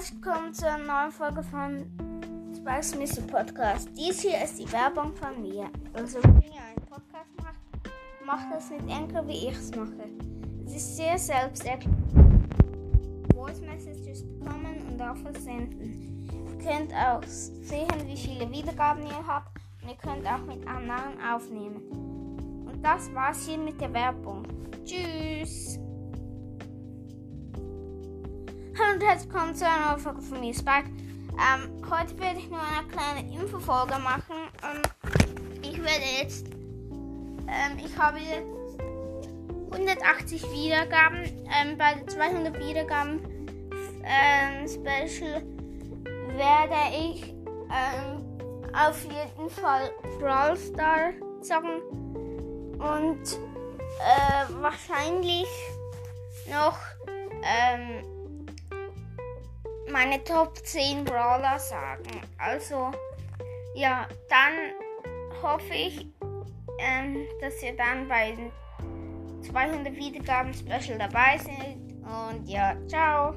herzlich willkommen zu einer neuen Folge von Spice Missile Podcast. Dies hier ist die Werbung von mir. Also, wenn ihr einen Podcast macht, macht das mit Enkel, wie ich es mache. Es ist sehr selbsterklärend. Voice Messages bekommen und auch versenden. Ihr könnt auch sehen, wie viele Wiedergaben ihr habt und ihr könnt auch mit anderen aufnehmen. Und das war's hier mit der Werbung. Tschüss! Und herzlich willkommen zu einer neuen Folge von mir, Spike. Ähm, heute werde ich nur eine kleine Infofolge machen. Ähm, ich werde jetzt, ähm, ich habe jetzt 180 Wiedergaben. Ähm, bei den 200 Wiedergaben ähm, Special werde ich ähm, auf jeden Fall Brawl Star zocken und äh, wahrscheinlich noch ähm, meine Top 10 Brawler sagen. Also, ja, dann hoffe ich, ähm, dass ihr dann bei den 200 Wiedergaben Special dabei seid. Und ja, ciao.